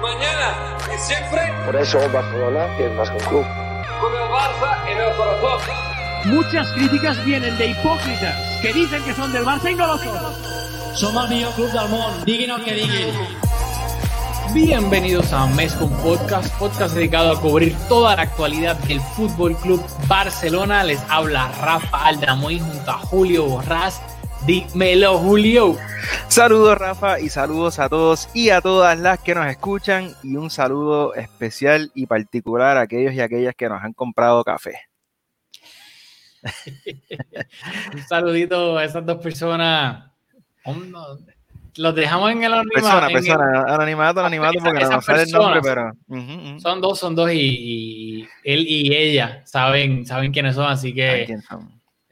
mañana y siempre. Por eso Barcelona es más que un club. Con el Barça en el corazón. Muchas críticas vienen de hipócritas que dicen que son del Barça y no lo son. Som el millor club del diguin el que diguin. Bienvenidos a Mescom Podcast, podcast dedicado a cubrir toda la actualidad del Fútbol Club Barcelona. Les habla Rafa Aldamoy junto a Julio Borrás. Dímelo, Julio. Saludos, Rafa, y saludos a todos y a todas las que nos escuchan. Y un saludo especial y particular a aquellos y aquellas que nos han comprado café. un saludito a esas dos personas. Los dejamos en el anonimato. Persona, persona, anonimato, anonimato, porque no nos sale el nombre, pero. Son dos, son dos, y, él y ella saben, saben quiénes son, así que.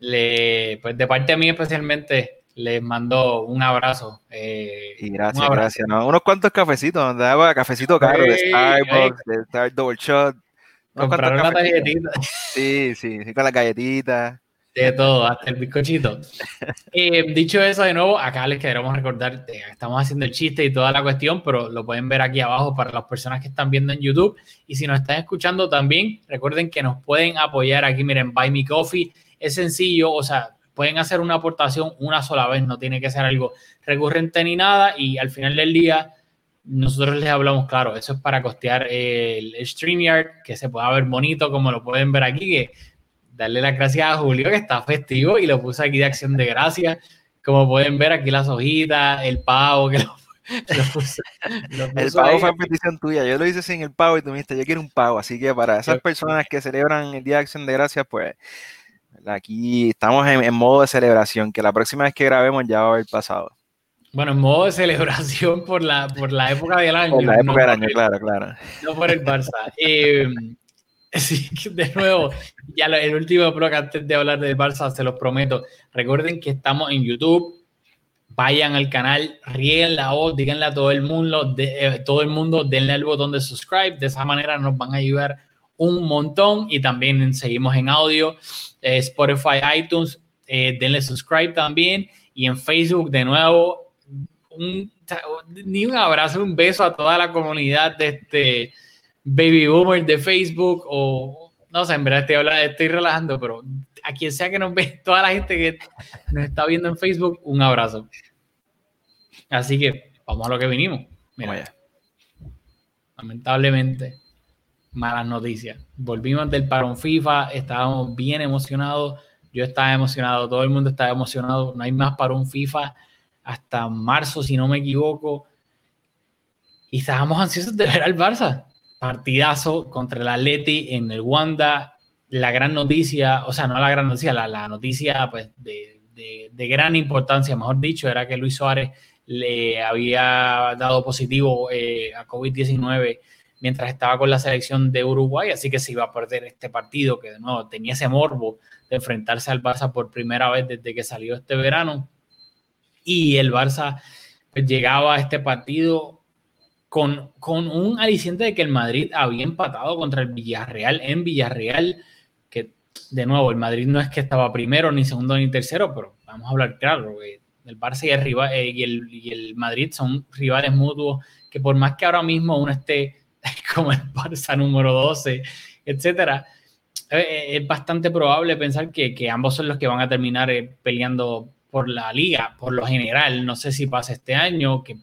Le, pues de parte de mí especialmente, les mando un abrazo. Eh, y gracias, gracias. ¿no? Unos cuantos cafecitos, de agua, cafecito caro, de Starbucks, de Star Double Shot. Compraron una galletita. Sí, sí, sí, con las galletitas. De todo, hasta el bizcochito. Eh, dicho eso, de nuevo, acá les queremos recordar, estamos haciendo el chiste y toda la cuestión, pero lo pueden ver aquí abajo para las personas que están viendo en YouTube. Y si nos están escuchando también, recuerden que nos pueden apoyar aquí, miren, Buy Me Coffee. Es sencillo, o sea, pueden hacer una aportación una sola vez, no tiene que ser algo recurrente ni nada. Y al final del día, nosotros les hablamos, claro, eso es para costear el, StreamYard, que se pueda ver bonito, como lo pueden ver aquí, que darle las gracias a Julio que está festivo y lo puse aquí de acción de gracias. Como pueden ver aquí las hojitas, el pavo que lo, puse, El pavo fue petición tuya. Yo lo hice sin el pavo y tú me dijiste, yo quiero un pavo. Así que para esas personas que celebran el Día de Acción de Gracias, pues aquí estamos en, modo de celebración, que la próxima vez que grabemos ya va a haber pasado. Bueno, en modo de celebración por la, por la época del año. Por la época del año, claro, claro. No por el Barça. Eh, Sí, de nuevo, ya el último blog antes de hablar del Barça, se los prometo. Recuerden que estamos en YouTube. Vayan al canal, rieguen la voz, díganle a todo el mundo, de, eh, todo el mundo, denle al botón de subscribe. De esa manera nos van a ayudar un montón. Y también seguimos en audio, eh, Spotify, iTunes, eh, denle subscribe también. Y en Facebook, de nuevo, un, ni un abrazo, un beso a toda la comunidad de este baby boomer de Facebook o no sé, en verdad estoy, hablando, estoy relajando, pero a quien sea que nos ve, toda la gente que nos está viendo en Facebook, un abrazo. Así que vamos a lo que vinimos. Mira, lamentablemente, malas noticias. Volvimos del parón FIFA, estábamos bien emocionados. Yo estaba emocionado, todo el mundo estaba emocionado. No hay más parón FIFA hasta marzo, si no me equivoco. Y estábamos ansiosos de ver al Barça partidazo contra el Atleti en el Wanda. La gran noticia, o sea, no la gran noticia, la, noticia pues, de, gran importancia, mejor dicho, era que Luis Suárez le había dado positivo eh, a COVID-19 mientras estaba con la selección de Uruguay, así que se iba a perder este partido que de nuevo tenía ese morbo de enfrentarse al Barça por primera vez desde que salió este verano. Y el Barça pues, llegaba a este partido con, un aliciente de que el Madrid había empatado contra el Villarreal en Villarreal, que de nuevo, el Madrid no es que estaba primero, ni segundo, ni tercero, pero vamos a hablar claro, el Barça y el, rival, eh, y, el, y el Madrid son rivales mutuos, que por más que ahora mismo uno esté como el Barça número 12, etcétera, eh, eh, es bastante probable pensar que, que, ambos son los que van a terminar peleando por la liga, por lo general. No sé si pasa este año, que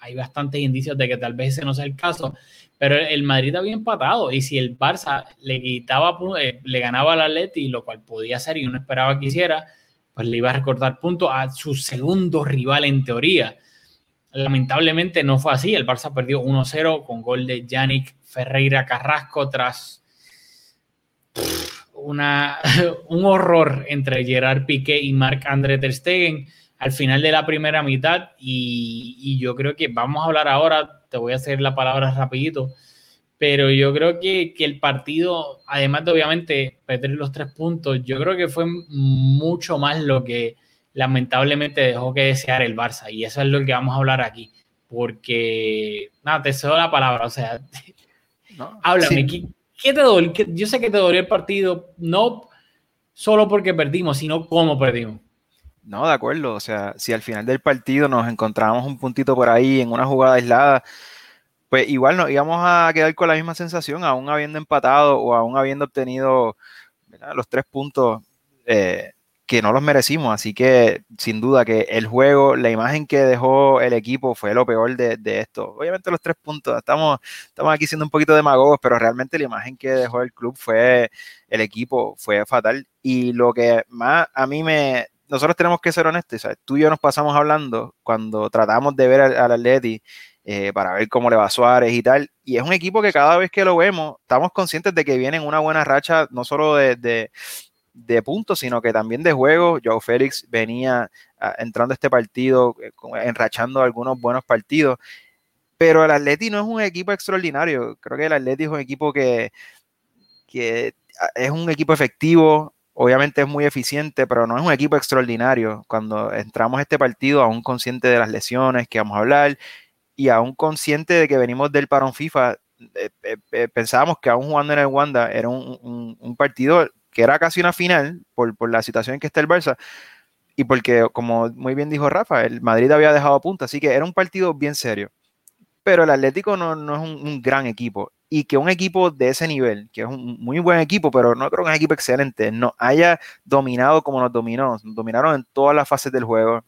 hay bastantes indicios de que tal vez ese no sea el caso, pero el Madrid había empatado y si el Barça le quitaba, eh, le ganaba al Atleti, lo cual podía ser y uno esperaba que hiciera, pues le iba a recortar puntos a su segundo rival en teoría. Lamentablemente no fue así, el Barça perdió 1-0 con gol de Yannick Ferreira Carrasco tras una, un horror entre Gerard Piqué y Marc-André Ter Stegen al final de la primera mitad y, yo creo que vamos a hablar ahora, te voy a hacer la palabra rapidito, pero yo creo que, el partido, además de obviamente perder los tres puntos, yo creo que fue mucho más lo que lamentablemente dejó que desear el Barça y eso es lo que vamos a hablar aquí, porque, nada, te cedo la palabra, o sea, háblame, ¿qué, te dolió? Yo sé que te dolió el partido, no solo porque perdimos, sino cómo perdimos. No, de acuerdo. O sea, si al final del partido nos encontrábamos un puntito por ahí en una jugada aislada, pues igual nos íbamos a quedar con la misma sensación, aún habiendo empatado o aún habiendo obtenido los tres puntos eh, que no los merecimos. Así que sin duda que el juego, la imagen que dejó el equipo fue lo peor de, esto. Obviamente los tres puntos, estamos, estamos aquí siendo un poquito demagogos, pero realmente la imagen que dejó el club fue, el equipo fue fatal. Y lo que más a mí me... Nosotros tenemos que ser honestos, tú y yo nos pasamos hablando cuando tratamos de ver al, Atleti eh, para ver cómo le va a Suárez y tal. Y es un equipo que cada vez que lo vemos, estamos conscientes de que viene en una buena racha, no solo de, de, puntos, sino que también de juego. Joe Félix venía ah, entrando a este partido, eh, enrachando algunos buenos partidos. Pero el Atleti no es un equipo extraordinario. Creo que el Atleti es un equipo que, que ah, es un equipo efectivo, obviamente es muy eficiente, pero no es un equipo extraordinario. Cuando entramos a este partido, aún consciente de las lesiones que vamos a hablar, y aún consciente de que venimos del parón FIFA, eh, eh, eh, pensábamos que aún jugando en el Wanda era un, partido que era casi una final por, la situación en que está el Barça y porque, como muy bien dijo Rafa, el Madrid había dejado punta, así que era un partido bien serio. Pero el Atlético no, es un, gran equipo y que un equipo de ese nivel, que es un muy buen equipo, pero no creo que es un equipo excelente, no haya dominado como nos dominó, nos dominaron en todas las fases del juego,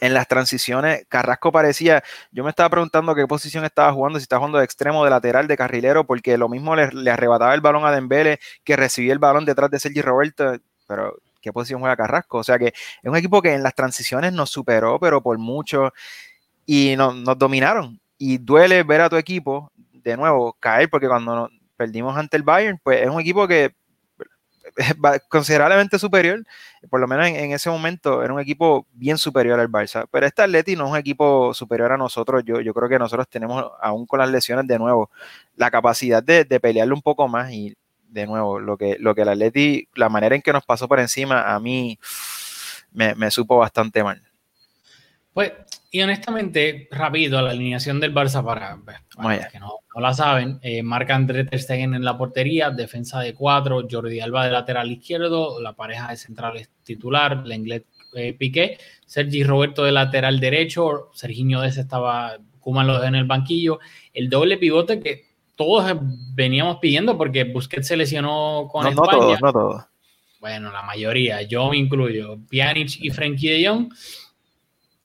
en las transiciones, Carrasco parecía, yo me estaba preguntando qué posición estaba jugando, si estaba jugando de extremo, de lateral, de carrilero, porque lo mismo le, arrebataba el balón a Dembele, que recibía el balón detrás de Sergi Roberto, pero ¿qué posición juega Carrasco? O sea que es un equipo que en las transiciones nos superó, pero por mucho, y nos dominaron. Y duele ver a tu equipo de nuevo caer, porque cuando perdimos ante el Bayern, pues es un equipo que considerablemente superior, por lo menos en, ese momento era un equipo bien superior al Barça, pero este Atleti no es un equipo superior a nosotros, yo, yo creo que nosotros tenemos, aún con las lesiones de nuevo, la capacidad de, de pelearle un poco más y de nuevo, lo que, lo que el Atleti, la manera en que nos pasó por encima, a mí me, me supo bastante mal. Pues y honestamente, rápido, la alineación del Barça para, los que no, la saben, eh, marca André Ter Stegen en la portería, defensa de cuatro, Jordi Alba de lateral izquierdo, la pareja de centrales titular, Lenglet eh, Piqué, Sergi Roberto de lateral derecho, Serginho Des estaba, Kuman en el banquillo, el doble pivote que todos veníamos pidiendo porque Busquets se lesionó con España. No todos, no todos. Bueno, la mayoría, yo me incluyo, Pjanic y Frenkie de Jong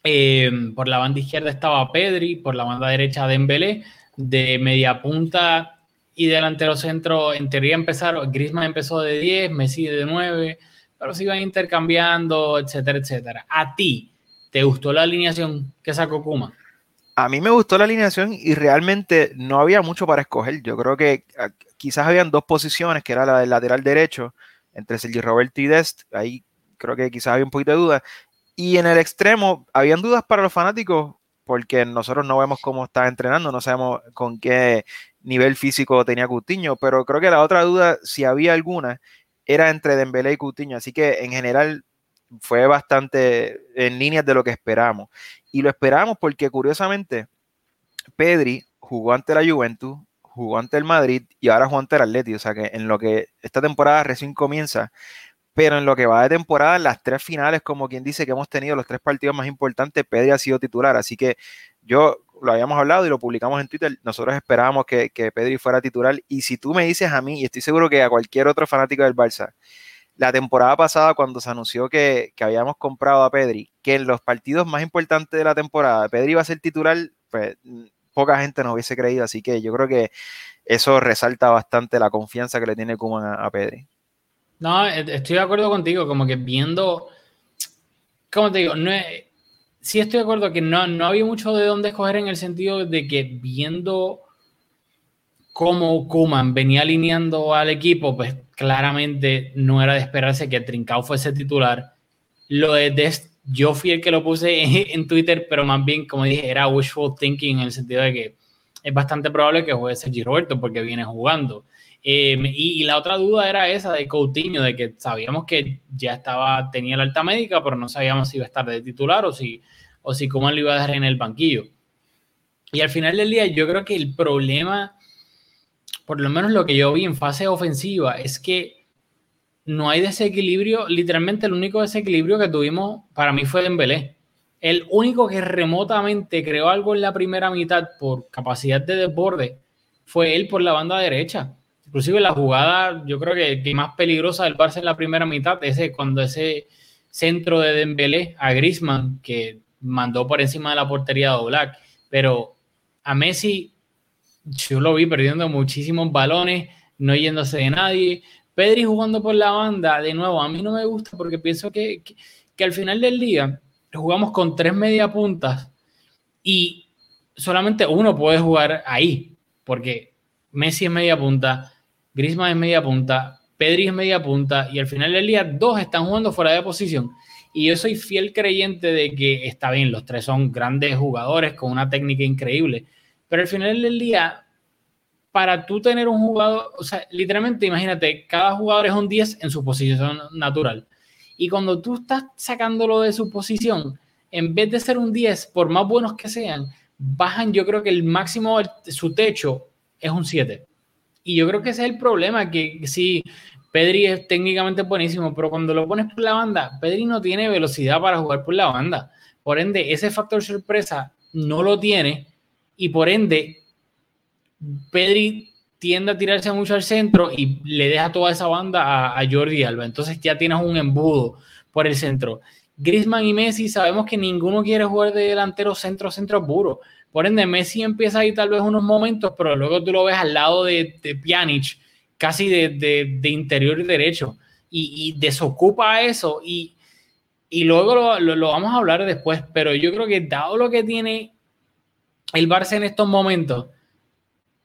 Em, por la banda izquierda estaba Pedri, por la banda derecha Dembélé, de media punta y delantero centro, en teoría empezaron, Griezmann empezó de 10, Messi de 9, pero se iban intercambiando, etcétera, etcétera. ¿A ti te gustó la alineación que sacó Kuma? A mí me gustó la alineación y realmente no había mucho para escoger. Yo creo que ah, quizás habían dos posiciones, que era la del lateral derecho, entre Sergi Roberto y Dest. Ahí creo que quizás había un poquito de duda. Y en el extremo, habían dudas para los fanáticos porque nosotros no vemos cómo está entrenando, no sabemos con qué nivel físico tenía Coutinho, pero creo que la otra duda, si había alguna, era entre Dembélé y Coutinho, así que en general fue bastante en línea de lo que esperamos. Y lo esperamos porque curiosamente Pedri jugó ante la Juventus, jugó ante el Madrid y ahora jugó ante el Atleti, o sea que en lo que esta temporada recién comienza, pero en lo que va de temporada, las tres finales, como quien dice que hemos tenido los tres partidos más importantes, Pedri ha sido titular. Así que yo lo habíamos hablado y lo publicamos en Twitter. Nosotros esperábamos que, Pedri fuera titular. Y si tú me dices a mí, y estoy seguro que a cualquier otro fanático del Barça, la temporada pasada, cuando se anunció que, habíamos comprado a Pedri, que en los partidos más importantes de la temporada Pedri iba a ser titular, pues poca gente nos hubiese creído. Así que yo creo que eso resalta bastante la confianza que le tiene Kuman a Pedri. No, e, estoy de acuerdo contigo, como que viendo, ¿cómo te digo? No sí estoy de acuerdo que no, no había mucho de dónde escoger en el sentido de que viendo cómo Kuman venía alineando al equipo, pues claramente no era de esperarse que Trincao fuese titular. Lo de Dest, yo fui el que lo puse en Twitter, pero más bien, como dije, era wishful thinking en el sentido de que es bastante probable que juegue Sergi Roberto porque viene jugando. Em, y, la otra duda era esa de Coutinho, de que sabíamos que ya estaba, tenía la alta médica, pero no sabíamos si iba a estar de titular o si, o si cómo lo iba a dejar en el banquillo. Y al final del día, yo creo que el problema, por lo menos lo que yo vi en fase ofensiva, es que no hay desequilibrio. Literalmente, el único desequilibrio que tuvimos para mí fue Dembélé. el único que remotamente creó algo en la primera mitad por capacidad de desborde fue él por la banda derecha. Inclusive la jugada, yo creo que, más peligrosa del Barça en la primera mitad, ese cuando ese centro de Dembélé a Griezmann que mandó por encima de la portería de Black, pero a Messi yo lo vi perdiendo muchísimos balones, no yéndose de nadie. Pedri jugando por la banda, de nuevo, a mí no me gusta porque pienso que, que, al final del día jugamos con tres media puntas y solamente uno puede jugar ahí, porque Messi es media punta, Griezmann es media punta, Pedri es media punta y al final del día dos están jugando fuera de posición. Y yo soy fiel creyente de que está bien, los tres son grandes jugadores con una técnica increíble, pero al final del día, para tú tener un jugador, o sea, literalmente imagínate, cada jugador es un 10 en su posición natural. Y cuando tú estás sacándolo de su posición, en vez de ser un 10, por más buenos que sean, bajan, yo creo que el máximo, su techo es un 7. Y yo creo que ese es el problema, que si Pedri es técnicamente buenísimo, pero cuando lo pones por la banda, Pedri no tiene velocidad para jugar por la banda. Por ende, ese factor sorpresa no lo tiene y por ende Pedri tiende a tirarse mucho al centro y le deja toda esa banda a, Jordi Alba. Entonces ya tienes un embudo por el centro. Griezmann y Messi sabemos que ninguno quiere jugar de delantero centro centro puro. Por ende, Messi empieza ahí tal vez unos momentos, pero luego tú lo ves al lado de, de Pjanic, casi de, interior derecho, y, desocupa eso. Y, luego lo, lo, vamos a hablar después, pero yo creo que dado lo que tiene el Barça en estos momentos,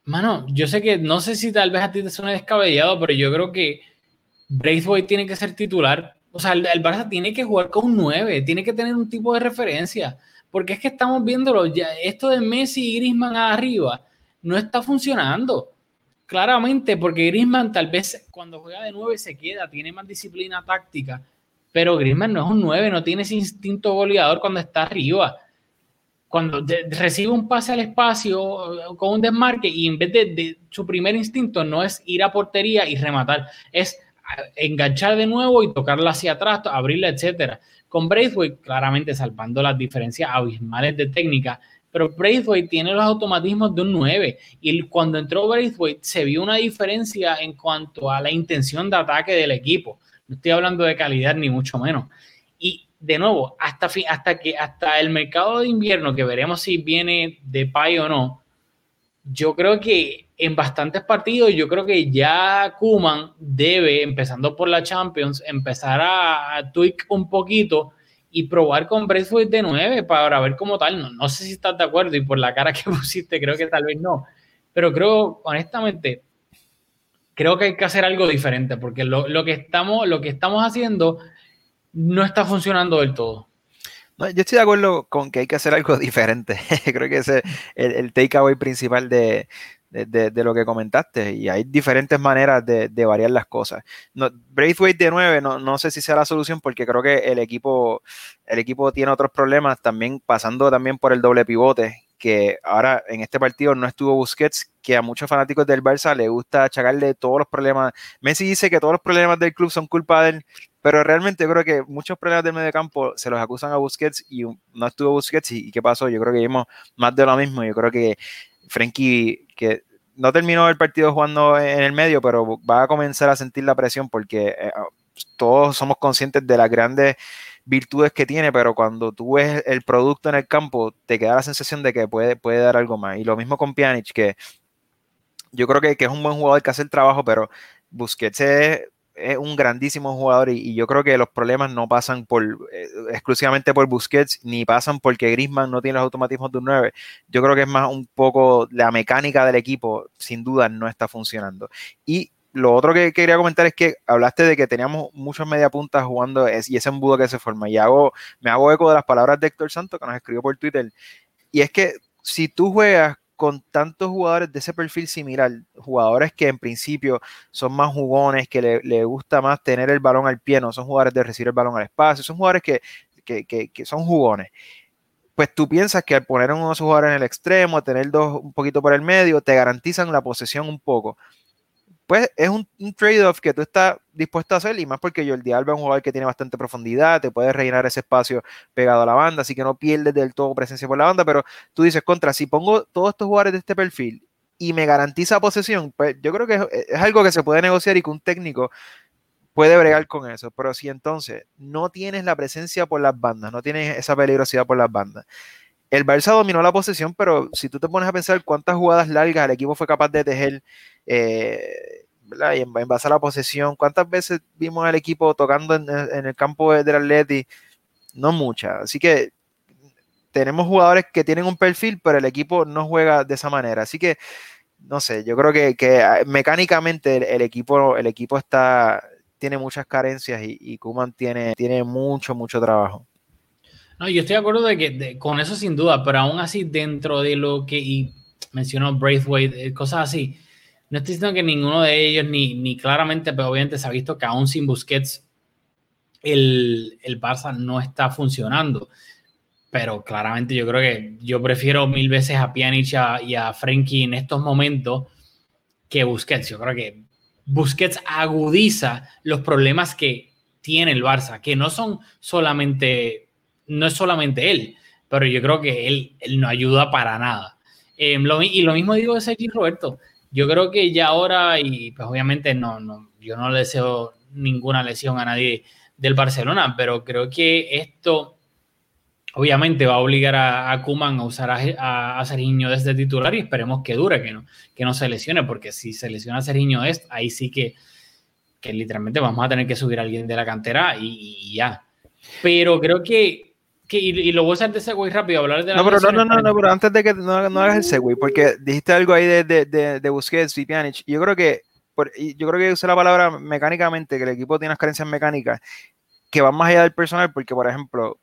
mano, yo sé que no sé si tal vez a ti te suena descabellado, pero yo creo que Braithwaite tiene que ser titular. O sea, el, Barça tiene que jugar con un 9, tiene que tener un tipo de referencia, porque es que estamos viéndolo, ya, esto de Messi y Griezmann arriba no está funcionando. Claramente, porque Griezmann tal vez cuando juega de 9 se queda, tiene más disciplina táctica, pero Griezmann no es un 9, no tiene ese instinto goleador cuando está arriba cuando recibe un pase al espacio con un desmarque y en vez de, su primer instinto no es ir a portería y rematar, es enganchar de nuevo y tocarla hacia atrás, abrirla, etcétera. Con Braithwaite, claramente salvando las diferencias abismales de técnica, pero Braithwaite tiene los automatismos de un 9 y cuando entró Braithwaite se vio una diferencia en cuanto a la intención de ataque del equipo. No estoy hablando de calidad ni mucho menos. Y de nuevo, hasta, hasta, que, hasta el mercado de invierno, que veremos si viene de pay o no, yo creo que en bastantes partidos, yo creo que ya Kuman debe, empezando por la Champions, empezar a, tweak un poquito y probar con Brentford de 9 para ver cómo tal. No, no sé si estás de acuerdo y por la cara que pusiste, creo que tal vez no. Pero creo, honestamente, creo que hay que hacer algo diferente porque lo, lo que, estamos, lo que estamos haciendo no está funcionando del todo. Yo estoy de acuerdo con que hay que hacer algo diferente. Creo que ese es el, takeaway principal de, lo que comentaste. Y hay diferentes maneras de, variar las cosas. No, Braithwaite de 9, no, no, sé si sea la solución porque creo que el equipo, el equipo tiene otros problemas también, pasando también por el doble pivote, que ahora en este partido no estuvo Busquets, que a muchos fanáticos del Barça le gusta achacarle todos los problemas. Messi dice que todos los problemas del club son culpa de él, pero realmente yo creo que muchos problemas del medio campo se los acusan a Busquets y no estuvo Busquets. ¿Y, qué pasó? Yo creo que vimos más de lo mismo. Yo creo que Frenkie, que no terminó el partido jugando en el medio, pero va a comenzar a sentir la presión porque eh, todos somos conscientes de las grandes virtudes que tiene, pero cuando tú ves el producto en el campo, te queda la sensación de que puede, puede dar algo más. Y lo mismo con Pjanic, que yo creo que, que es un buen jugador que hace el trabajo, pero Busquets es es un grandísimo jugador y, yo creo que los problemas no pasan por eh, exclusivamente por Busquets ni pasan porque Griezmann no tiene los automatismos de un 9. Yo creo que es más un poco la mecánica del equipo, sin duda no está funcionando. Y lo otro que quería comentar es que hablaste de que teníamos muchos mediapuntas jugando y ese embudo que se forma. Y hago, me hago eco de las palabras de Héctor Santos que nos escribió por Twitter. Y es que si tú juegas con tantos jugadores de ese perfil similar, jugadores que en principio son más jugones, que le, gusta más tener el balón al pie, no son jugadores de recibir el balón al espacio, son jugadores que, que, son jugones. Pues tú piensas que al poner a uno de esos jugadores en el extremo, tener dos un poquito por el medio, te garantizan la posesión un poco. Pues es un, trade-off que tú estás dispuesto a hacer y más porque Jordi Alba es un jugador que tiene bastante profundidad, te puede rellenar ese espacio pegado a la banda, así que no pierdes del todo presencia por la banda, pero tú dices, contra, si pongo todos estos jugadores de este perfil y me garantiza posesión, pues yo creo que es, algo que se puede negociar y que un técnico puede bregar con eso, pero si entonces no tienes la presencia por las bandas, no tienes esa peligrosidad por las bandas, el Barça dominó la posesión, pero si tú te pones a pensar cuántas jugadas largas el equipo fue capaz de tejer eh, y en, base a la posesión, cuántas veces vimos al equipo tocando en, el campo del Atleti, no muchas. Así que tenemos jugadores que tienen un perfil, pero el equipo no juega de esa manera. Así que, no sé, yo creo que, ah, mecánicamente el, equipo, el equipo está, tiene muchas carencias y, y Kuman tiene, tiene mucho, mucho trabajo. No, yo estoy de acuerdo de que con eso sin duda, pero aún así dentro de lo que y mencionó Braithwaite, eh, cosas así, no estoy diciendo que ninguno de ellos ni, ni claramente, pero obviamente se ha visto que aún sin Busquets el, el Barça no está funcionando. Pero claramente yo creo que yo prefiero mil veces a Pjanic y a Frenkie en estos momentos que Busquets. Yo creo que Busquets agudiza los problemas que tiene el Barça, que no son solamente, no es solamente él, pero yo creo que él, no ayuda para nada. Em, y lo mismo digo de Sergi Roberto. Yo creo que ya ahora, y pues obviamente no, no, yo no le deseo ninguna lesión a nadie del Barcelona, pero creo que esto obviamente va a obligar a, a Kuman a usar a, a, desde titular y esperemos que dure, que no, que no se lesione, porque si se lesiona a Serginho es, ahí sí que, que literalmente vamos a tener que subir a alguien de la cantera y, ya. Pero creo que, que y, lo voy a hacer de segway rápido, hablar de la No, pero no, no, no, pero antes de que no, hagas el segway, porque dijiste algo ahí de, de, de, de Busquets y Pjanic, yo creo que yo creo que usé la palabra mecánicamente, que el equipo tiene unas carencias mecánicas que van más allá del personal, porque por ejemplo,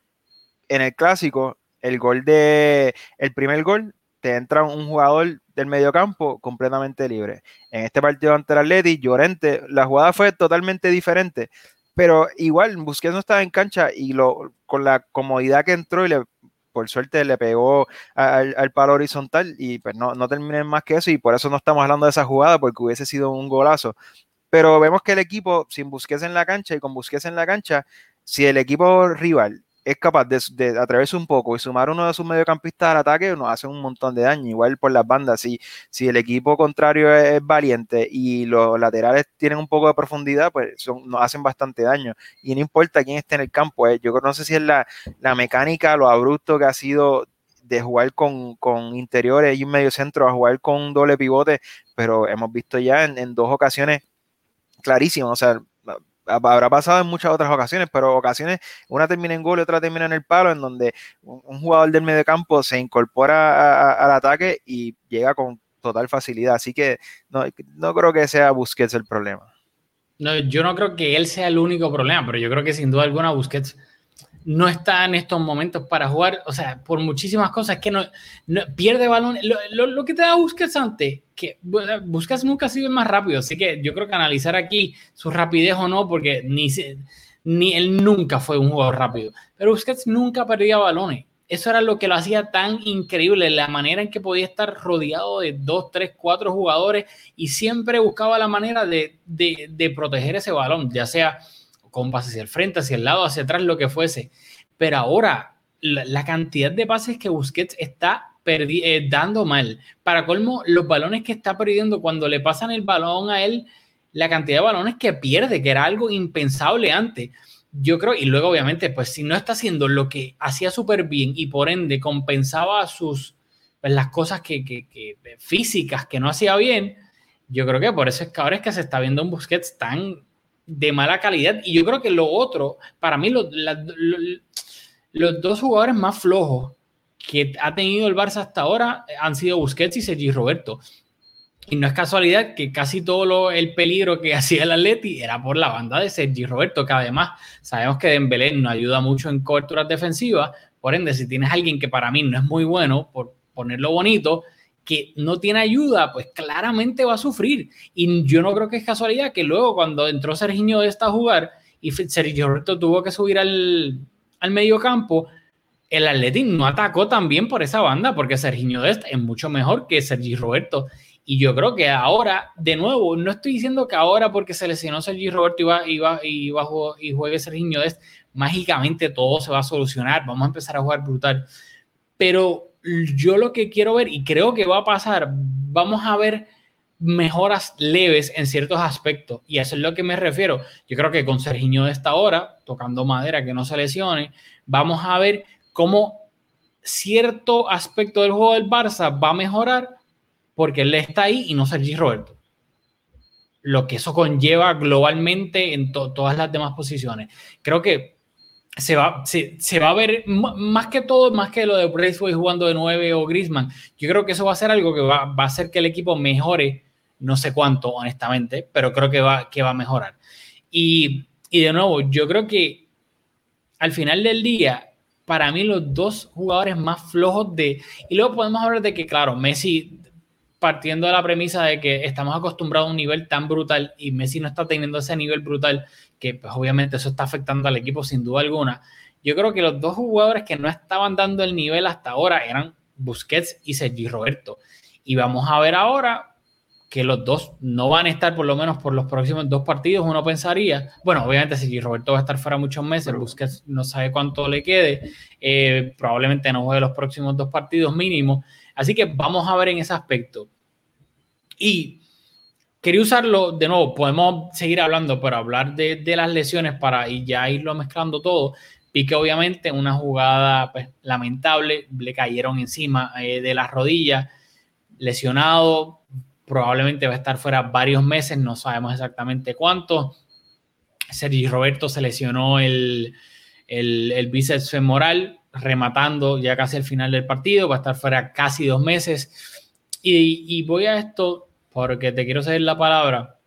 en el clásico, el gol de, el primer gol, te entra un jugador del mediocampo completamente libre. En este partido ante el Atleti, Llorente, la jugada fue totalmente diferente, pero igual Busquets no estaba en cancha y lo, con la comodidad que entró y le, por suerte le pegó al, al palo horizontal y pues no, no terminé más que eso y por eso no estamos hablando de esa jugada porque hubiese sido un golazo. Pero vemos que el equipo, sin Busquets en la cancha y con Busquets en la cancha, si el equipo rival es capaz de, de, atreverse un poco y sumar uno de sus mediocampistas al ataque, nos hace un montón de daño. Igual por las bandas, si, si el equipo contrario es, valiente y los laterales tienen un poco de profundidad, pues son, nos hacen bastante daño. Y no importa quién esté en el campo, eh, yo no sé si es la, la mecánica, lo abrupto que ha sido de jugar con, con, interiores y un medio centro a jugar con un doble pivote, pero hemos visto ya en, en dos ocasiones clarísimas, o sea, habrá pasado en muchas otras ocasiones, pero ocasiones, una termina en gol y otra termina en el palo, en donde un, jugador del medio campo se incorpora al ataque y llega con total facilidad. Así que no, no creo que sea Busquets el problema. No, yo no creo que él sea el único problema, pero yo creo que sin duda alguna Busquets no está en estos momentos para jugar, o sea, por muchísimas cosas, que no, pierde balón. Lo, que te da Busquets antes, que Busquets nunca ha sido más rápido, así que yo creo que analizar aquí su rapidez o no, porque ni, ni él nunca fue un jugador rápido, pero Busquets nunca perdía balones. Eso era lo que lo hacía tan increíble, la manera en que podía estar rodeado de dos, tres, cuatro jugadores y siempre buscaba la manera de, de, de proteger ese balón, ya sea con pases hacia el frente, hacia el lado, hacia atrás, lo que fuese. Pero ahora, la, cantidad de pases que Busquets está eh, dando mal. Para colmo, los balones que está perdiendo cuando le pasan el balón a él, la cantidad de balones que pierde, que era algo impensable antes. Yo creo, y luego obviamente, pues si no está haciendo lo que hacía súper bien y por ende compensaba sus, pues, las cosas que, físicas que no hacía bien, yo creo que por eso es que que se está viendo un Busquets tan de mala calidad. Y yo creo que lo otro, para mí, los dos jugadores más flojos que ha tenido el Barça hasta ahora han sido Busquets y Sergi Roberto. Y no es casualidad que casi todo el peligro que hacía el Atleti era por la banda de Sergi Roberto, que además sabemos que Dembélé no ayuda mucho en coberturas defensivas. Por ende, si tienes alguien que para mí no es muy bueno, por ponerlo bonito, que no tiene ayuda, pues claramente va a sufrir. Y yo no creo que es casualidad que luego cuando entró Serginho de a jugar y Sergio Roberto tuvo que subir al, al medio campo, el Athletic no atacó también por esa banda, porque Serginho Dest es mucho mejor que Sergi Roberto. Y yo creo que ahora, de nuevo, no estoy diciendo que ahora porque se lesionó Sergi Roberto va, y, va, y, va, y juegue Sergio es mágicamente todo se va a solucionar, vamos a empezar a jugar brutal. Pero yo lo que quiero ver, y creo que va a pasar, vamos a ver mejoras leves en ciertos aspectos. Y eso es lo que me refiero. Yo creo que con Serginho de esta hora, tocando madera que no se lesione, vamos a ver cómo cierto aspecto del juego del Barça va a mejorar porque él está ahí y no Sergi Roberto. Lo que eso conlleva globalmente en todas las demás posiciones. Creo que se va, se, va a ver más que todo, más que lo de Braithwaite jugando de 9 o Grisman. Yo creo que eso va a ser algo que va, va, a hacer que el equipo mejore, no sé cuánto, honestamente, pero creo que va, que va a mejorar. Y, y de nuevo, yo creo que al final del día, para mí los dos jugadores más flojos de... Y luego podemos hablar de que, claro, Messi partiendo de la premisa de que estamos acostumbrados a un nivel tan brutal y Messi no está teniendo ese nivel brutal, que pues obviamente eso está afectando al equipo sin duda alguna. Yo creo que los dos jugadores que no estaban dando el nivel hasta ahora eran Busquets y Sergi Roberto. Y vamos a ver ahora que los dos no van a estar por lo menos por los próximos dos partidos, uno pensaría. Bueno, obviamente Sergi Roberto va a estar fuera muchos meses, Busquets no sabe cuánto le quede, eh, probablemente no juegue los próximos dos partidos mínimo. Así que vamos a ver en ese aspecto. Y quería usarlo, de nuevo, podemos seguir hablando, pero hablar de, las lesiones para y ya irlo mezclando todo. Pique, obviamente, una jugada pues, lamentable, le cayeron encima eh, de las rodillas, lesionado, probablemente va a estar fuera varios meses, no sabemos exactamente cuánto. Sergi Roberto se lesionó el, el, bíceps femoral, rematando ya casi al final del partido, va a estar fuera casi dos meses. Y, voy a esto porque te quiero saber la palabra.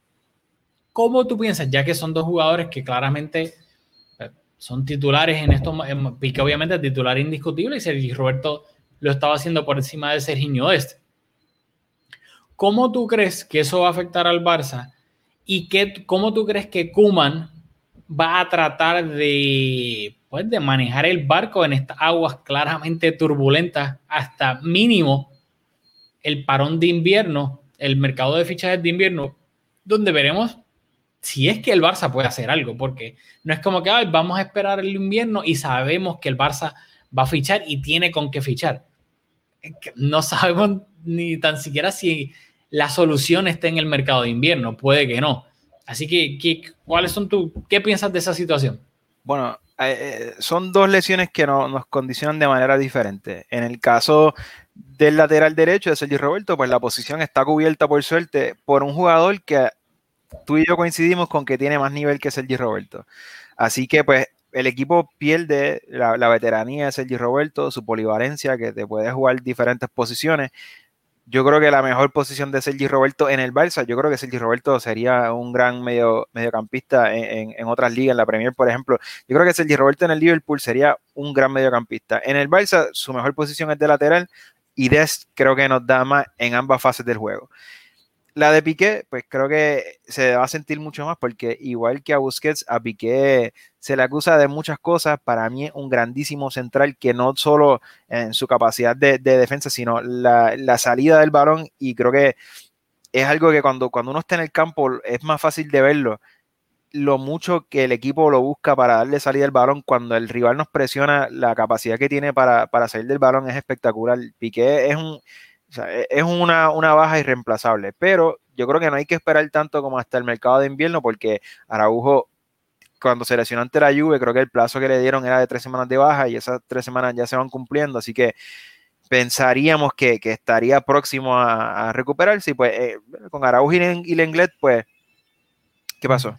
¿Cómo tú piensas, ya que son dos jugadores que claramente eh, son titulares en esto, Pique obviamente titular indiscutible y Sergio Roberto lo estaba haciendo por encima de Serginho Este. ¿Cómo tú crees que eso va a afectar al Barça? ¿Y qué, cómo tú crees que Kuman va a tratar de, pues, de manejar el barco en estas aguas claramente turbulentas hasta mínimo el parón de invierno, el mercado de fichajes de invierno, donde veremos si es que el Barça puede hacer algo, porque no es como que vamos a esperar el invierno y sabemos que el Barça va a fichar y tiene con qué fichar. No sabemos ni tan siquiera si la solución está en el mercado de invierno, puede que no. Así que, ¿qué, ¿cuáles son tu, qué piensas de esa situación? Bueno, eh, eh, son dos lesiones que nos condicionan de manera diferente. En el caso del lateral derecho de Sergio Roberto, pues la posición está cubierta por suerte por un jugador que tú y yo coincidimos con que tiene más nivel que Sergio Roberto. Así que pues el equipo pierde la, la veteranía de Sergio Roberto, su polivalencia, que te puede jugar diferentes posiciones, yo creo que la mejor posición de Sergi Roberto en el Barça, yo creo que Sergi Roberto sería un gran medio, mediocampista en, en, otras ligas, en la Premier, por ejemplo. Yo creo que Sergi Roberto en el Liverpool sería un gran mediocampista. En el Barça, su mejor posición es de lateral y Des creo que nos da más en ambas fases del juego. La de Piqué, pues creo que se va a sentir mucho más porque igual que a Busquets, a Piqué se le acusa de muchas cosas. Para mí es un grandísimo central que no solo en su capacidad de, defensa, sino la, salida del balón y creo que es algo que cuando, cuando uno está en el campo es más fácil de verlo lo mucho que el equipo lo busca para darle salida al balón cuando el rival nos presiona, la capacidad que tiene para, para salir del balón es espectacular. Piqué es un, e, es una, baja irreemplazable, pero yo creo que no hay que esperar tanto como hasta el mercado de invierno porque Araujo cuando se lesionó ante la Juve, creo que el plazo que le dieron era de tres semanas de baja y esas tres semanas ya se van cumpliendo, así que pensaríamos que, estaría próximo a, recuperarse y pues eh, con Araujo y Lenglet, pues, ¿qué pasó?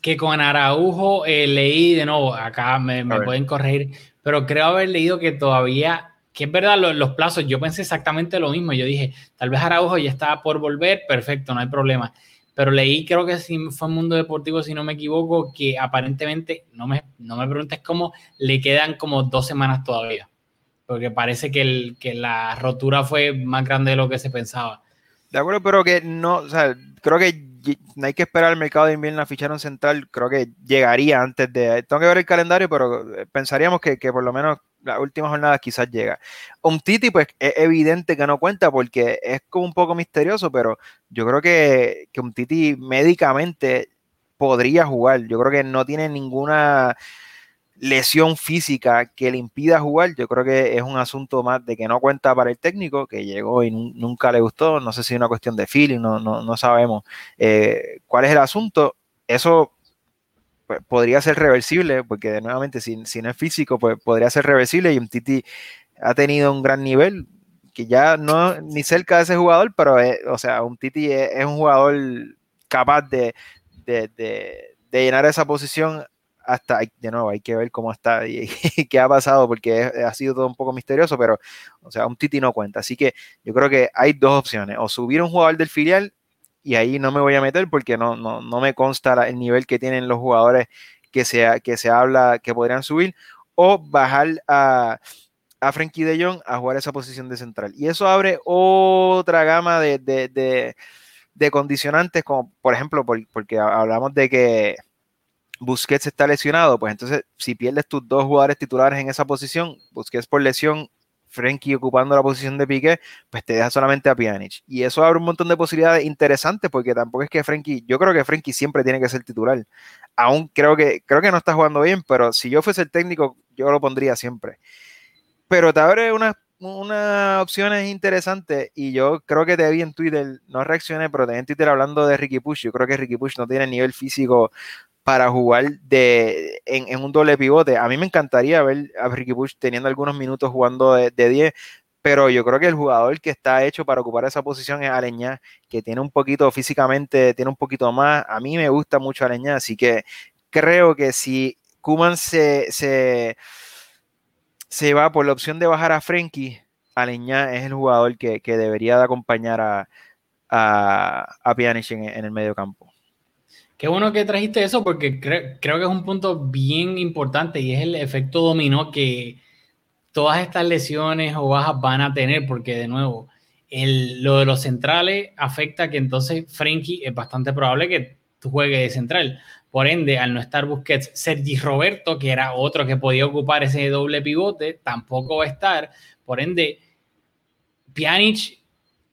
Que con Araujo eh, leí de nuevo, acá me, me pueden corregir, pero creo haber leído que todavía que es verdad, los, plazos, yo pensé exactamente lo mismo. Yo dije, tal vez Araujo ya estaba por volver, perfecto, no hay problema. Pero leí, creo que si fue Mundo Deportivo, si no me equivoco, que aparentemente, no me, no me preguntes cómo, le quedan como dos semanas todavía. Porque parece que, el, que la rotura fue más grande de lo que se pensaba. De acuerdo, pero que no, o sea, creo que no hay que esperar el mercado de invierno a fichar un central, creo que llegaría antes de, tengo que ver el calendario, pero pensaríamos que, que por lo menos las últimas jornadas quizás llega. Un Titi, pues es evidente que no cuenta porque es como un poco misterioso, pero yo creo que, que un Titi médicamente podría jugar. Yo creo que no tiene ninguna lesión física que le impida jugar, yo creo que es un asunto más de que no cuenta para el técnico, que llegó y nunca le gustó, no sé si es una cuestión de feeling, no, no, sabemos eh, cuál es el asunto. Eso pues, podría ser reversible, porque nuevamente si, si, no es físico, pues podría ser reversible y un Titi ha tenido un gran nivel, que ya no ni cerca de ese jugador, pero o sea, un Titi es, un jugador capaz de, de, de llenar esa posición hasta, de nuevo, hay que ver cómo está y, qué ha pasado, porque ha sido todo un poco misterioso, pero, o sea, un Titi no cuenta. Así que yo creo que hay dos opciones, o subir un jugador del filial, y ahí no me voy a meter porque no, no, no me consta el nivel que tienen los jugadores que se, que se habla que podrían subir, o bajar a, a Frankie de Jong a jugar esa posición de central. Y eso abre otra gama de, de, de, condicionantes, como por ejemplo, porque hablamos de que Busquets está lesionado, pues entonces si pierdes tus dos jugadores titulares en esa posición, Busquets por lesión, Frenkie ocupando la posición de Piqué, pues te deja solamente a Pjanic. Y eso abre un montón de posibilidades interesantes porque tampoco es que Frenkie, yo creo que Frenkie siempre tiene que ser titular. Aún creo que, creo que no está jugando bien, pero si yo fuese el técnico, yo lo pondría siempre. Pero te abre unas una opciones interesantes y yo creo que te vi en Twitter, no reaccioné, pero te vi en Twitter hablando de Ricky Push. Yo creo que Ricky Push no tiene nivel físico para jugar de, en, un doble pivote. A mí me encantaría ver a Ricky Bush teniendo algunos minutos jugando de, 10, pero yo creo que el jugador que está hecho para ocupar esa posición es Aleñá, que tiene un poquito físicamente, tiene un poquito más. A mí me gusta mucho Aleñá, así que creo que si Kuman se, se, va por la opción de bajar a Frenkie, Aleñá es el jugador que, debería de acompañar a, a, en, en el medio campo. Qué bueno que trajiste eso porque creo que es un punto bien importante y es el efecto dominó que todas estas lesiones o bajas van a tener porque de nuevo lo de los centrales afecta que entonces Frankie es bastante probable que juegue de central. Por ende, al no estar Busquets, Sergi Roberto, que era otro que podía ocupar ese doble pivote, tampoco va a estar. Por ende, Pjanic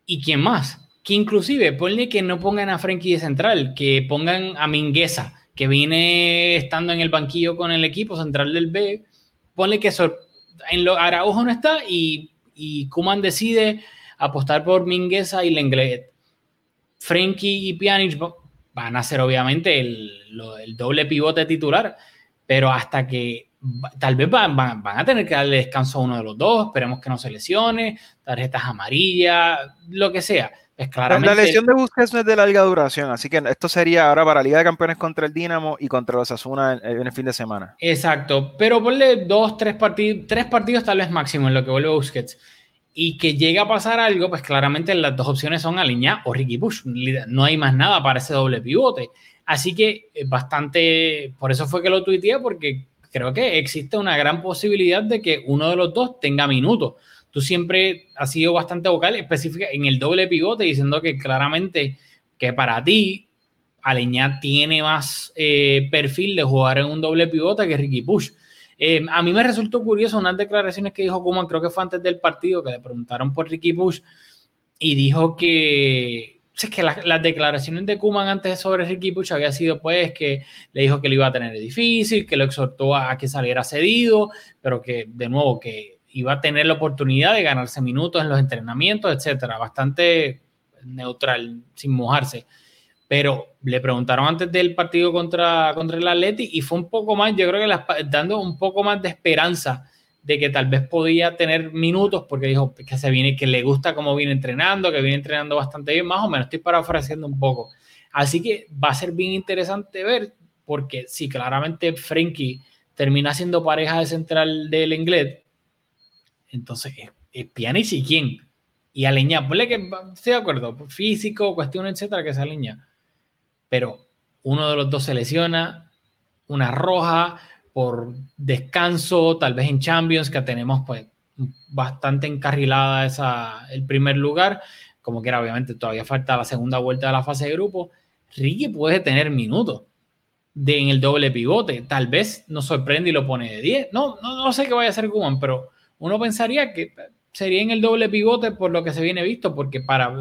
y quién más que inclusive ponle que no pongan a Frenkie de central, que pongan a Mingueza, que viene estando en el banquillo con el equipo central del B, ponle que en lo, Araujo no está y, y Kuman decide apostar por Mingueza y Lenglet. Frenkie y Pjanic van a ser obviamente el, el, doble pivote titular, pero hasta que tal vez van, van, van, a tener que darle descanso a uno de los dos, esperemos que no se lesione, tarjetas amarillas, lo que sea la lesión de Busquets no es de larga duración, así que esto sería ahora para Liga de Campeones contra el Dinamo y contra los Asuna en, el fin de semana. Exacto, pero ponle dos, tres partidos, tres partidos tal vez máximo en lo que vuelve Busquets. Y que llegue a pasar algo, pues claramente las dos opciones son Aliñá o Ricky Bush. No hay más nada para ese doble pivote. Así que bastante, por eso fue que lo tuiteé, porque creo que existe una gran posibilidad de que uno de los dos tenga minutos tú siempre has sido bastante vocal, específica en el doble pivote, diciendo que claramente que para ti Aleñá tiene más eh, perfil de jugar en un doble pivote que Ricky Push. Eh, a mí me resultó curioso unas declaraciones que dijo Kuman, creo que fue antes del partido, que le preguntaron por Ricky Push y dijo que, es que las, declaraciones de Kuman antes sobre Ricky Push había sido pues que le dijo que lo iba a tener difícil, que lo exhortó a que saliera cedido, pero que de nuevo que iba a tener la oportunidad de ganarse minutos en los entrenamientos, etcétera. Bastante neutral, sin mojarse. Pero le preguntaron antes del partido contra, contra el Atleti y fue un poco más, yo creo que dando un poco más de esperanza de que tal vez podía tener minutos porque dijo que se viene, que le gusta cómo viene entrenando, que viene entrenando bastante bien, más o menos estoy parafraseando un poco. Así que va a ser bien interesante ver, porque si claramente Frenkie termina siendo pareja de central del inglés, entonces, es, Pjanic y quién. Y Aleñá, ponle que estoy de acuerdo, físico, cuestión, etcétera, que es Aleñá. Pero uno de los dos se lesiona, una roja por descanso, tal vez en Champions, que tenemos pues bastante encarrilada esa, el primer lugar. Como quiera, obviamente todavía falta la segunda vuelta de la fase de grupo. Ricky puede tener minutos. de, en el doble pivote. Tal vez nos sorprende y lo pone de 10. No, no, no sé qué vaya a hacer Kuman, pero uno pensaría que sería en el doble pivote por lo que se viene visto, porque para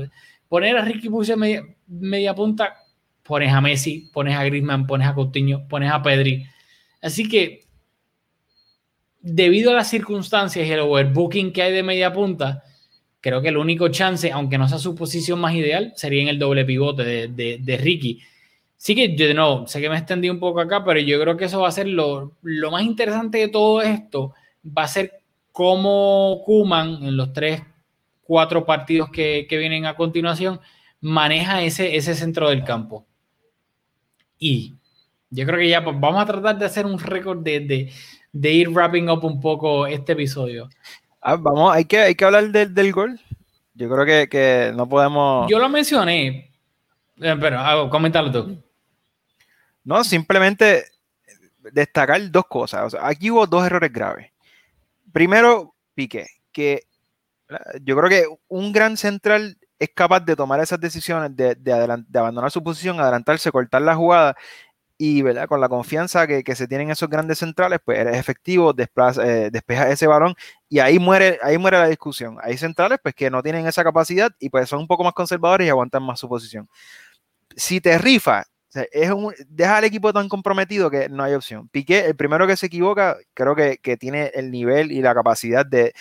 poner a Ricky Puig media, media punta, pones a Messi, pones a Griezmann, pones a Coutinho, pones a Pedri. Así que, debido a las circunstancias y el overbooking que hay de media punta, creo que el único chance, aunque no sea su posición más ideal, sería en el doble pivote de, de, Ricky. Sí que yo no, sé que me extendí un poco acá, pero yo creo que eso va a ser lo, lo más interesante de todo esto, va a ser cómo Kuman en los tres, cuatro partidos que, que vienen a continuación maneja ese, ese centro del campo. Y yo creo que ya pues, vamos a tratar de hacer un récord de, de, de, ir wrapping up un poco este episodio. Ah, vamos, hay que, hay que hablar del, del gol. Yo creo que, que, no podemos. Yo lo mencioné, eh, pero hago, coméntalo tú. No, simplemente destacar dos cosas. aquí hubo dos errores graves. Primero, Piqué, que yo creo que un gran central es capaz de tomar esas decisiones, de, de, de abandonar su posición, adelantarse, cortar la jugada y ¿verdad? con la confianza que, que, se tienen esos grandes centrales, pues eres efectivo, desplaza, eh, despeja ese balón y ahí muere, ahí muere la discusión. Hay centrales pues que no tienen esa capacidad y pues son un poco más conservadores y aguantan más su posición. Si te rifa es un, deja al equipo tan comprometido que no hay opción. Piqué, el primero que se equivoca, creo que, tiene el nivel y la capacidad de,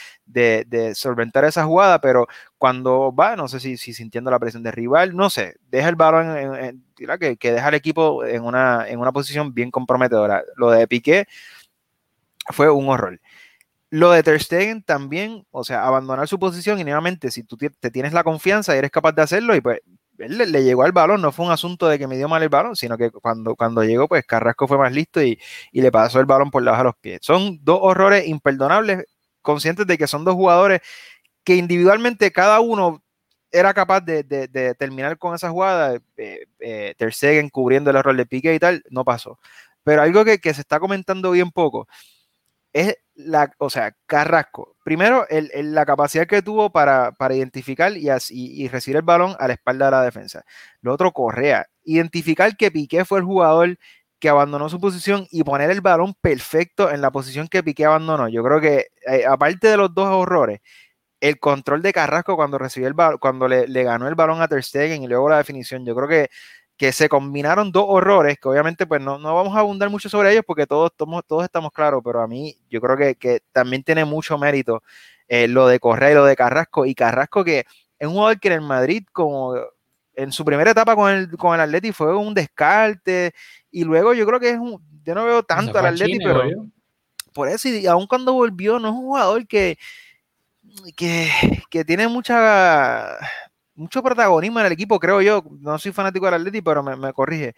solventar esa jugada, pero cuando va, no sé si, sintiendo la presión de rival, no sé, deja el balón, en, que, que, deja al equipo en una, en una posición bien comprometedora. Lo de Piqué fue un horror. Lo de Ter Stegen también, o sea, abandonar su posición y nuevamente, si tú te tienes la confianza y eres capaz de hacerlo, y pues le, llegó al balón, no fue un asunto de que me dio mal el balón, sino que cuando, cuando llegó, pues Carrasco fue más listo y, le pasó el balón por debajo de los pies. Son dos horrores imperdonables, conscientes de que son dos jugadores que individualmente cada uno era capaz de, terminar con esa jugada, eh, eh, cubriendo el error de Piqué y tal, no pasó. Pero algo que, que se está comentando bien poco es la, o sea, Carrasco. Primero, el, la capacidad que tuvo para, identificar y, y, recibir el balón a la espalda de la defensa. Lo otro, Correa. Identificar que Piqué fue el jugador que abandonó su posición y poner el balón perfecto en la posición que Piqué abandonó. Yo creo que, eh, aparte de los dos horrores, el control de Carrasco cuando recibió el cuando le, le, ganó el balón a Ter Stegen y luego la definición, yo creo que que se combinaron dos horrores, que obviamente pues no, no vamos a abundar mucho sobre ellos porque todos, todos, todos estamos claros, pero a mí yo creo que, que también tiene mucho mérito eh, lo de Correa y lo de Carrasco, y Carrasco que es un jugador que en el Madrid como en su primera etapa con el, con el Atleti fue un descarte, y luego yo creo que es un, yo no veo tanto al Atleti, pero por eso, y aún cuando volvió, no es un jugador que, que, que tiene mucha mucho protagonismo en el equipo, creo yo. No soy fanático del Atleti, pero me, corrige.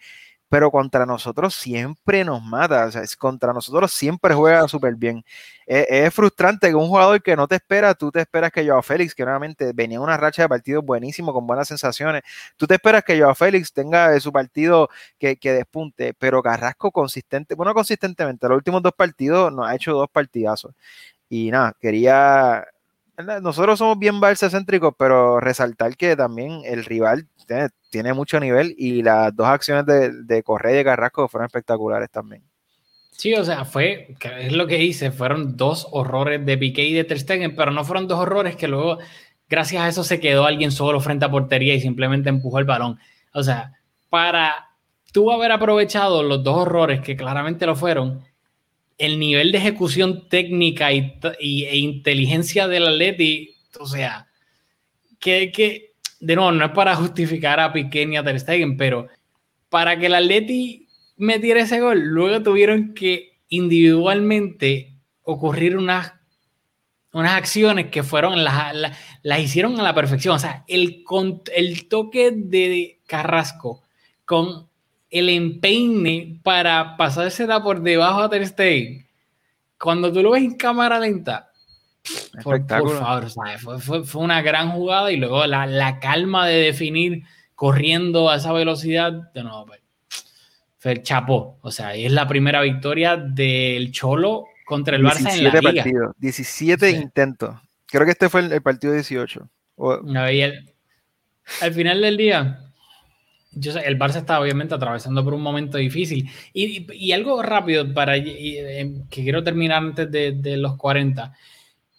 Pero contra nosotros siempre nos mata. Contra nosotros siempre juega súper bien. Es, frustrante que un jugador que no te espera, tú te esperas que Joao Félix, que nuevamente venía una racha de partidos buenísimo, con buenas sensaciones, tú te esperas que Joao Félix tenga su partido que, que despunte, pero Carrasco consistente, bueno, consistentemente, los últimos dos partidos nos ha hecho dos partidazos. Y nada, quería nosotros somos bien Barça céntricos, pero resaltar que también el rival tiene, mucho nivel y las dos acciones de, de Correa y de Carrasco fueron espectaculares también. Sí, o sea, fue, es lo que hice, fueron dos horrores de Piqué y de Ter Stegen, pero no fueron dos horrores que luego, gracias a eso, se quedó alguien solo frente a portería y simplemente empujó el balón. O sea, para tú haber aprovechado los dos horrores que claramente lo fueron, el nivel de ejecución técnica y, e inteligencia del Atleti, o sea, que, que, de nuevo, no es para justificar a Piqué ni a Ter Stegen, pero para que el Atleti metiera ese gol, luego tuvieron que individualmente ocurrir unas, unas acciones que fueron, las, las, hicieron a la perfección. O sea, el, el toque de Carrasco con el empeine para pasársela por debajo a Ter Stegen, cuando tú lo ves en cámara lenta, por, favor, Fue, fue, una gran jugada y luego la, la, calma de definir corriendo a esa velocidad, de nuevo, pues, fue el chapo. O sea, es la primera victoria del Cholo contra el Barça en la liga. Partidos, 17 intentos. Creo que este fue el, partido 18. al final del día, el Barça está obviamente atravesando por un momento difícil. Y, algo rápido para eh, que quiero terminar antes de, los 40,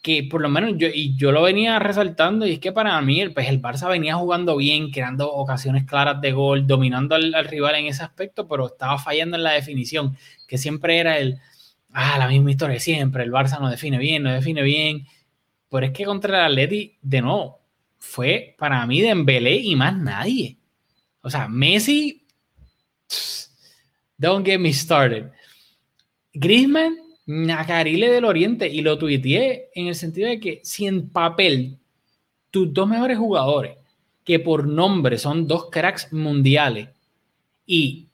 que por lo menos yo, y yo lo venía resaltando, y es que para mí pues el Barça venía jugando bien, creando ocasiones claras de gol, dominando al, al, rival en ese aspecto, pero estaba fallando en la definición, que siempre era el, ah, la misma historia siempre, el Barça no define bien, no define bien. Pero es que contra el Atleti, de nuevo, fue para mí Dembélé y más nadie. O sea, Messi, don't get me started. Griezmann, Nacarile del Oriente, y lo tuiteé en el sentido de que si en papel tus dos mejores jugadores, que por nombre son dos cracks mundiales, y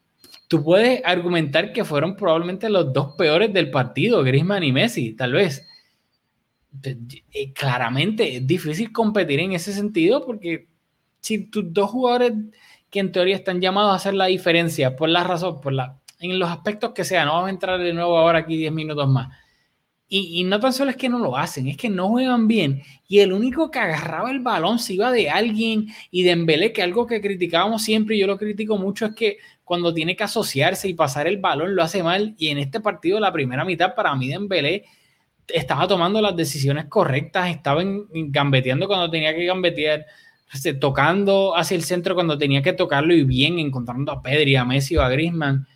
tú puedes argumentar que fueron probablemente los dos peores del partido, Griezmann y Messi, tal vez. Eh, claramente es difícil competir en ese sentido porque si tus dos jugadores que en teoría están llamados a hacer la diferencia por la razón, por la, en los aspectos que sea. No vamos a entrar de nuevo ahora aquí 10 minutos más. Y, y, no tan solo es que no lo hacen, es que no juegan bien. Y el único que agarraba el balón se iba de alguien y de Embelé, que algo que criticábamos siempre y yo lo critico mucho es que cuando tiene que asociarse y pasar el balón lo hace mal. Y en este partido, la primera mitad, para mí de Embelé estaba tomando las decisiones correctas, estaba gambeteando cuando tenía que gambetear tocando hacia el centro cuando tenía que tocarlo y bien, encontrando a Pedri, a Messi o a Griezmann.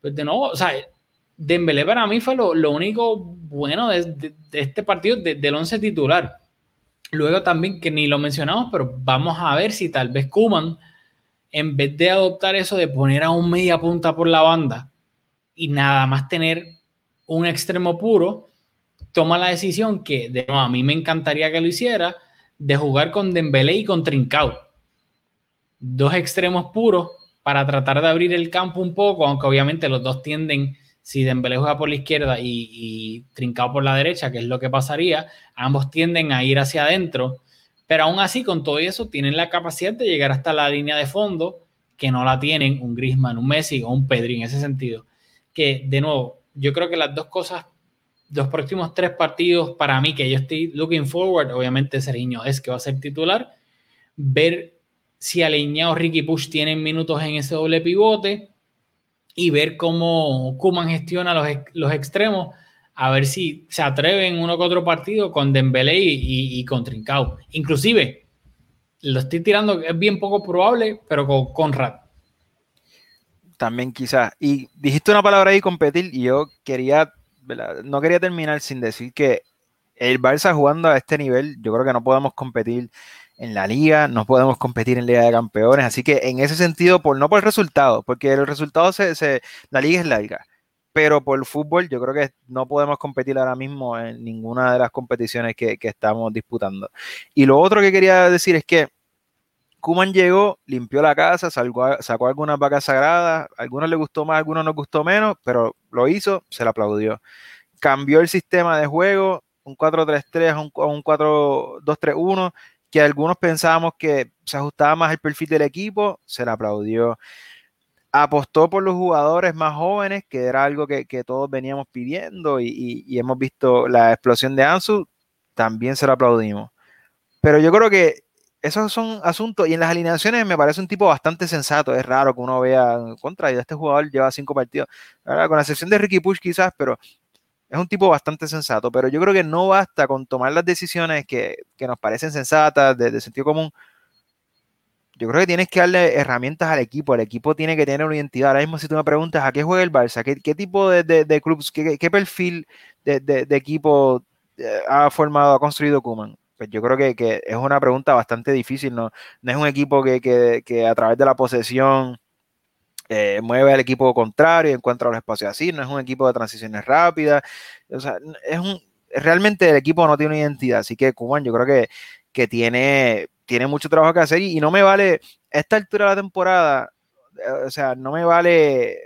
Pues de nuevo, o sea, Dembélé para mí fue lo, lo único bueno de, de, de este partido, del once titular. Luego también, que ni lo mencionamos, pero vamos a ver si tal vez Kuman, en vez de adoptar eso de poner a un media punta por la banda y nada más tener un extremo puro, toma la decisión que de nuevo a mí me encantaría que lo hiciera, de jugar con Dembélé y con Trincao. Dos extremos puros para tratar de abrir el campo un poco, aunque obviamente los dos tienden, si Dembélé juega por la izquierda y, y por la derecha, que es lo que pasaría, ambos tienden a ir hacia adentro, pero aún así con todo eso tienen la capacidad de llegar hasta la línea de fondo, que no la tienen un Griezmann, un Messi o un Pedri en ese sentido. Que de nuevo, yo creo que las dos cosas los próximos tres partidos para mí que yo estoy looking forward, obviamente Seriño es que va a ser titular, ver si Aleña o Ricky Push tienen minutos en ese doble pivote y ver cómo Kuman gestiona los, los extremos, a ver si se atreven uno con otro partido con Dembélé y, y, con Trincao. Inclusive, lo estoy tirando, es bien poco probable, pero con Conrad. También quizás. Y dijiste una palabra ahí, competir, y yo quería no quería terminar sin decir que el Barça jugando a este nivel, yo creo que no podemos competir en la liga, no podemos competir en Liga de Campeones, así que en ese sentido, por, no por el resultado, porque el resultado se, la liga es larga, pero por el fútbol yo creo que no podemos competir ahora mismo en ninguna de las competiciones que, estamos disputando. Y lo otro que quería decir es que Kuman llegó, limpió la casa, sacó, algunas vacas sagradas, algunos le gustó más, algunos no gustó menos, pero lo hizo, se le aplaudió. Cambió el sistema de juego, un 4-3-3 a un, 4-2-3-1, que algunos pensábamos que se ajustaba más al perfil del equipo, se le aplaudió. Apostó por los jugadores más jóvenes, que era algo que, todos veníamos pidiendo y, y hemos visto la explosión de Ansu, también se le aplaudimos. Pero yo creo que esos son asuntos, y en las alineaciones me parece un tipo bastante sensato, es raro que uno vea contra, y este jugador lleva cinco partidos, con la excepción de Ricky Push quizás, pero es un tipo bastante sensato, pero yo creo que no basta con tomar las decisiones que, que nos parecen sensatas, de, sentido común. Yo creo que tienes que darle herramientas al equipo, el equipo tiene que tener una identidad. Ahora mismo si tú me preguntas a qué juega el Barça, qué, tipo de, de, de clubs, qué, qué perfil de, equipo eh, ha formado, ha construido Kuman pues yo creo que, que, es una pregunta bastante difícil, ¿no? No es un equipo que, que, que a través de la posesión eh, mueve al equipo contrario y encuentra los espacios así, no es un equipo de transiciones rápidas, o sea, es un, realmente el equipo no tiene una identidad, así que Kuman yo creo que, que tiene, tiene mucho trabajo que hacer y, no me vale, esta altura de la temporada, eh, o sea, no me vale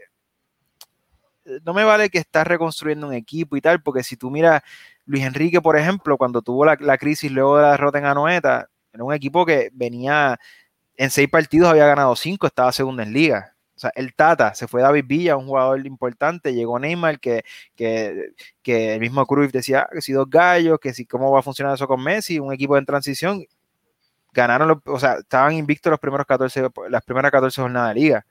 no me vale que estás reconstruyendo un equipo y tal, porque si tú miras Luis Enrique, por ejemplo, cuando tuvo la, crisis luego de la derrota en Anoeta, era un equipo que venía en seis partidos, había ganado cinco, estaba segundo en liga. O sea, el Tata, se fue David Villa, un jugador importante, llegó Neymar, que, que, el mismo Cruyff decía ah, que si dos gallos, que si cómo va a funcionar eso con Messi, un equipo en transición. ganaron, o sea, estaban invictos los primeros 14, las primeras 14 jornadas de liga.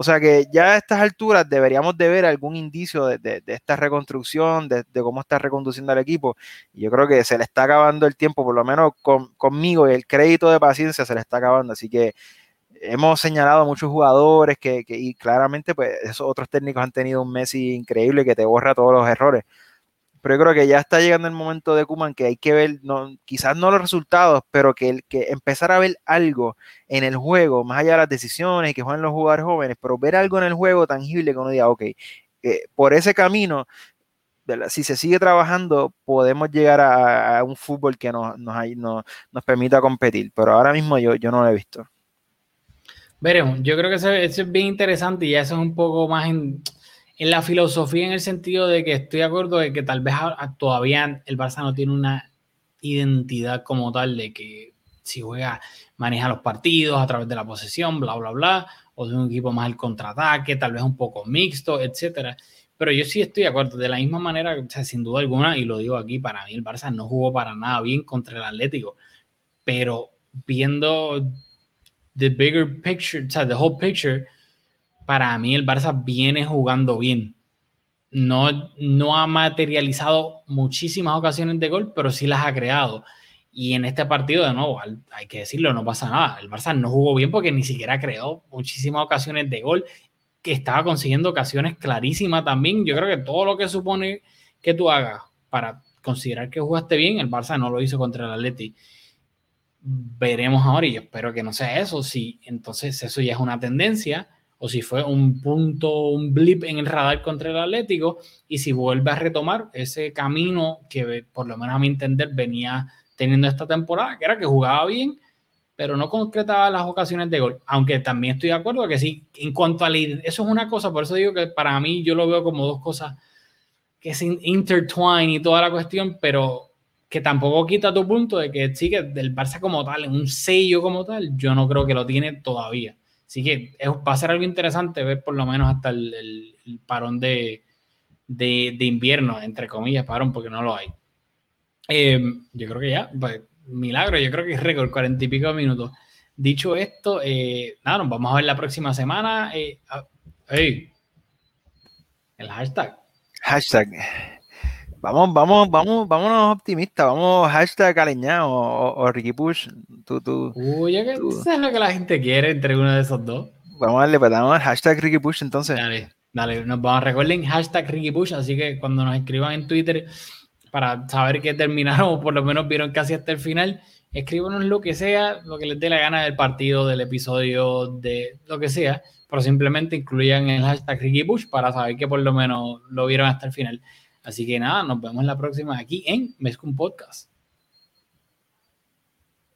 O sea que ya a estas alturas deberíamos de ver algún indicio de, esta reconstrucción, de, cómo está reconduciendo al equipo. Y yo creo que se le está acabando el tiempo, por lo menos conmigo, y el crédito de paciencia se le está acabando. Así que hemos señalado a muchos jugadores que, y claramente pues esos otros técnicos han tenido un Messi increíble que te borra todos los errores. Pero yo creo que ya está llegando el momento de Kuman que hay que ver, no, quizás no los resultados, pero que, el, que empezar a ver algo en el juego, más allá de las decisiones que juegan los jugadores jóvenes, pero ver algo en el juego tangible que uno diga, ok, eh, por ese camino, si se sigue trabajando, podemos llegar a, un fútbol que nos, nos, nos, permita competir. Pero ahora mismo yo, yo no lo he visto. Veremos, yo creo que eso, es bien interesante y eso es un poco más en, en la filosofía en el sentido de que estoy de acuerdo de que tal vez todavía el Barça no tiene una identidad como tal de que si juega, maneja los partidos a través de la posesión, bla, bla, bla, o de un equipo más el contraataque, tal vez un poco mixto, etcétera. Pero yo sí estoy de acuerdo, de la misma manera, sin duda alguna, y lo digo aquí, para mí el Barça no jugó para nada bien contra el Atlético, pero viendo the bigger picture, o sea, the whole picture, para mí el Barça viene jugando bien. No, no ha materializado muchísimas ocasiones de gol, pero sí las ha creado. Y en este partido, de nuevo, hay que decirlo, no pasa nada. El Barça no jugó bien porque ni siquiera creó muchísimas ocasiones de gol, que estaba consiguiendo ocasiones clarísimas también. Yo creo que todo lo que supone que tú hagas para considerar que jugaste bien, el Barça no lo hizo contra el Atleti. Veremos ahora y yo espero que no sea eso. Si entonces eso ya es una tendencia o si fue un punto, un blip en el radar contra el Atlético, y si vuelve a retomar ese camino que por lo menos a mi entender venía teniendo esta temporada, que era que jugaba bien, pero no concretaba las ocasiones de gol. Aunque también estoy de acuerdo que sí, en cuanto a eso es una cosa, por eso digo que para mí yo lo veo como dos cosas que se intertwine y toda la cuestión, pero que tampoco quita tu punto de que sí que del Barça como tal, un sello como tal, yo no creo que lo tiene todavía. Así que va a ser algo interesante ver por lo menos hasta el, parón de, invierno, entre comillas, parón, porque no lo hay. Em, yo creo que ya, pues, milagro, yo creo que es récord, cuarenta y pico minutos. Dicho esto, eh, nada, nos vamos a ver la próxima semana. Eh, ah, el hashtag. Hashtag. Vamos, vamos, vamos, vámonos optimistas, vamos hashtag Aleñado o, Ricky Push. Tú, tú, Uy, que tú. sabes lo que la gente quiere entre uno de esos dos. Vamos a darle, pues damos hashtag Ricky Push entonces. Dale, dale, nos vamos recuerden hashtag Ricky Push, así que cuando nos escriban en Twitter para saber que terminaron o por lo menos vieron casi hasta el final, escríbanos lo que sea, lo que les dé la gana del partido, del episodio, de lo que sea, pero simplemente incluyan el hashtag Ricky Push para saber que por lo menos lo vieron hasta el final. Así que nada, nos vemos la próxima aquí en Mezcum Podcast.